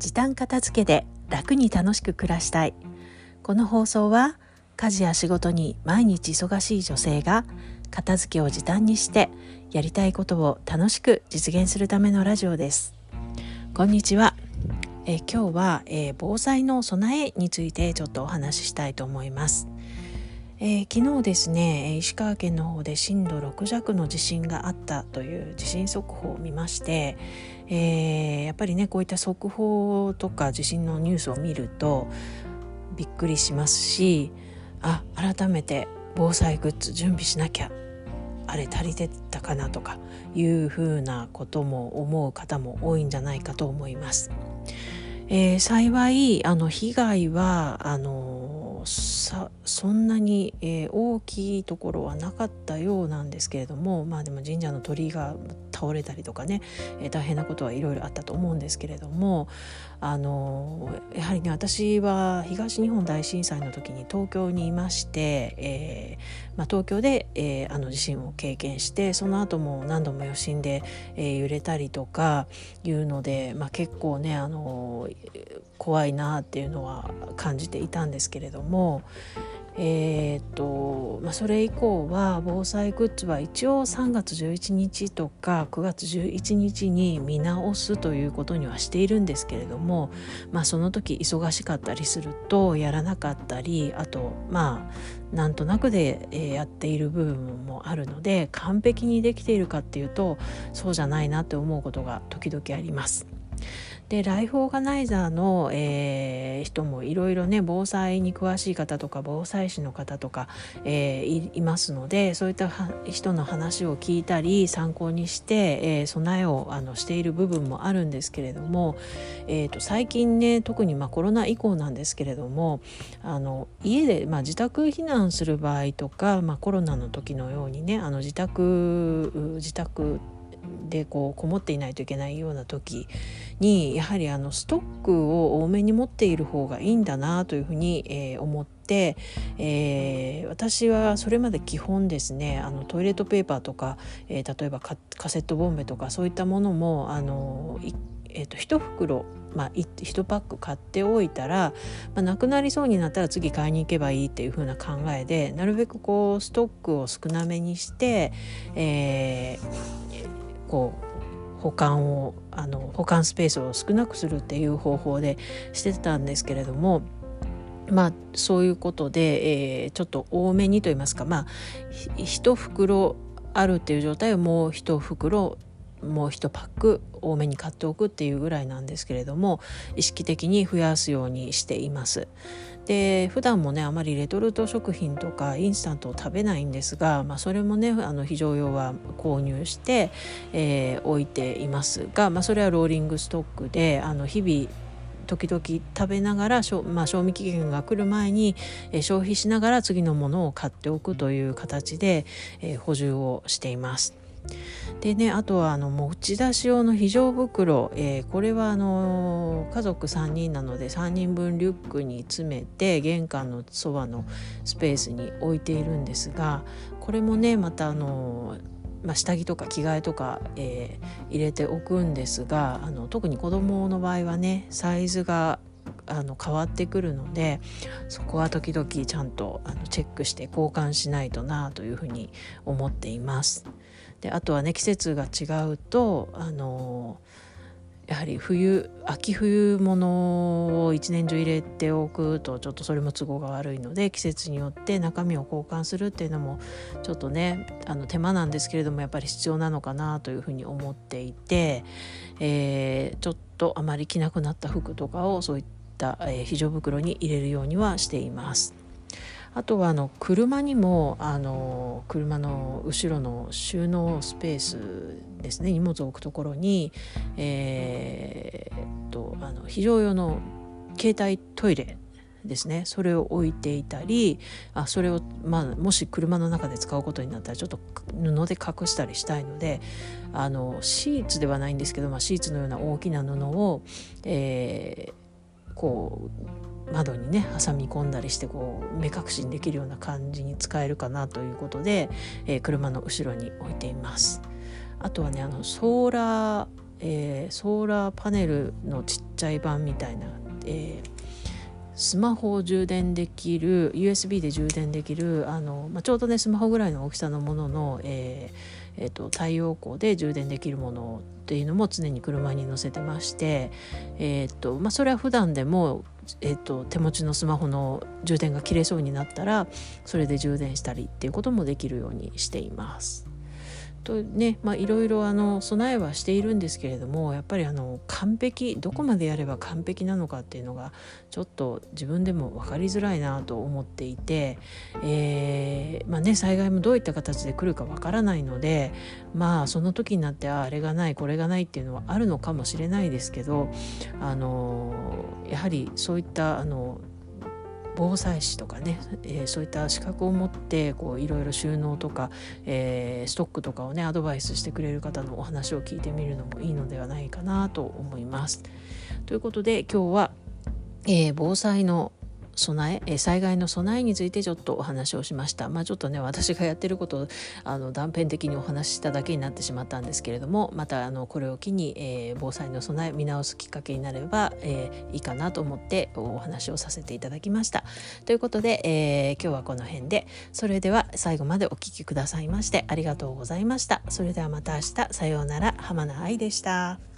時短片付けで楽に楽しく暮らしたい。この放送は家事や仕事に毎日忙しい女性が片付けを時短にしてやりたいことを楽しく実現するためのラジオです。こんにちは。え今日は、えー、防災の備えについてちょっとお話ししたいと思います。えー、昨日ですね石川県の方で震度6弱の地震があったという地震速報を見まして、えー、やっぱりねこういった速報とか地震のニュースを見るとびっくりしますしあ改めて防災グッズ準備しなきゃあれ足りてたかなとかいうふうなことも思う方も多いんじゃないかと思います。えー、幸いあの被害はあのさそんなに、えー、大きいところはなかったようなんですけれどもまあでも神社の鳥居が倒れたりとかね、えー、大変なことはいろいろあったと思うんですけれどもあのやはりね私は東日本大震災の時に東京にいまして、えーまあ、東京で、えー、あの地震を経験してその後も何度も余震で、えー、揺れたりとかいうので、まあ、結構ねあの怖いなっていうのは感じていたんですけれどもえーとまあ、それ以降は防災グッズは一応3月11日とか9月11日に見直すということにはしているんですけれども、まあ、その時忙しかったりするとやらなかったりあとまあなんとなくでやっている部分もあるので完璧にできているかっていうとそうじゃないなって思うことが時々あります。でライフオーガナイザーの、えー、人もいろいろね防災に詳しい方とか防災士の方とか、えー、いますのでそういった人の話を聞いたり参考にして、えー、備えをあのしている部分もあるんですけれども、えーと、最近ね特にまあコロナ以降なんですけれどもあの家で、まあ、自宅避難する場合とか、まあ、コロナの時のようにねあの自宅自宅でこうこもっていないといけないような時にやはりあのストックを多めに持っている方がいいんだなというふうに、えー、思って、えー、私はそれまで基本ですねあのトイレットペーパーとか、えー、例えばカセットボンベとかそういったものもあの、えーと、1袋まあ、1パック買っておいたら、まあ、なくなりそうになったら次買いに行けばいいっていう風な考えでなるべくこうストックを少なめにして、えー、こう保管をあの保管スペースを少なくするっていう方法でしてたんですけれどもまあそういうことで、えー、ちょっと多めにと言いますかまあ1袋あるっていう状態をもう1袋もう1パック多めに買っておくっていうぐらいなんですけれども意識的に増やすようにしています。で普段もねあまりレトルト食品とかインスタントを食べないんですが、まあ、それもねあの非常用は購入して、えー、置いていますが、まあ、それはローリングストックであの日々時々食べながら、まあ、賞味期限が来る前に、え、消費しながら次のものを買っておくという形で、え、補充をしています。でねあとはあの持ち出し用の非常袋、えー、これはあの家族3人なので3人分リュックに詰めて玄関のそばのスペースに置いているんですがこれもねまたあのまあ、下着とか着替えとか、えー、入れておくんですがあの特に子供の場合はねサイズがあの変わってくるのでそこは時々ちゃんとあのチェックして交換しないとなというふうに思っています。であとはね季節が違うとあのやはり冬秋冬物を一年中入れておくとちょっとそれも都合が悪いので季節によって中身を交換するっていうのもちょっとねあの手間なんですけれどもやっぱり必要なのかなというふうに思っていて、えー、ちょっとあまり着なくなった服とかをそういった、え、非常袋に入れるようにはしています。あとはあの車にもあの車の後ろの収納スペースですね。荷物を置くところに、えー、とあの非常用の携帯トイレですね。それを置いていたりあそれを、まあ、もし車の中で使うことになったらちょっと布で隠したりしたいのであのシーツではないんですけど、まあ、シーツのような大きな布を、えー、こう窓にね挟み込んだりしてこう目隠しにできるような感じに使えるかなということで、えー、車の後ろに置いています。あとはねあのソーラー、えー、ソーラーパネルのちっちゃい版みたいな、えー、スマホを充電できる USB で充電できるあの、まあ、ちょうどねスマホぐらいの大きさのものの、えーえーと、太陽光で充電できるものっていうのも常に車に載せてまして、えーとまあ、それは普段でも、えーと手持ちのスマホの充電が切れそうになったらそれで充電したりっていうこともできるようにしています。とねまあいろいろあの備えはしているんですけれどもやっぱりあの完璧どこまでやれば完璧なのかっていうのがちょっと自分でも分かりづらいなと思っていて、えー、まあね、災害もどういった形で来るか分からないのでまあその時になってああれがないこれがないっていうのはあるのかもしれないですけどあのやはりそういったあの防災士とかね、えー、そういった資格を持ってこういろいろ収納とか、えー、ストックとかをねアドバイスしてくれる方のお話を聞いてみるのもいいのではないかなと思います。ということで今日は、えー、防災の備え災害の備えについてちょっとお話をしました。まあ、ちょっとね私がやってることをあの断片的にお話ししただけになってしまったんですけれどもまたあのこれを機に、えー、防災の備え見直すきっかけになれば、えー、いいかなと思ってお話をさせていただきました。ということで、えー、今日はこの辺でそれでは最後までお聴きくださいましてありがとうございました。それではまた明日さようなら浜名愛でした。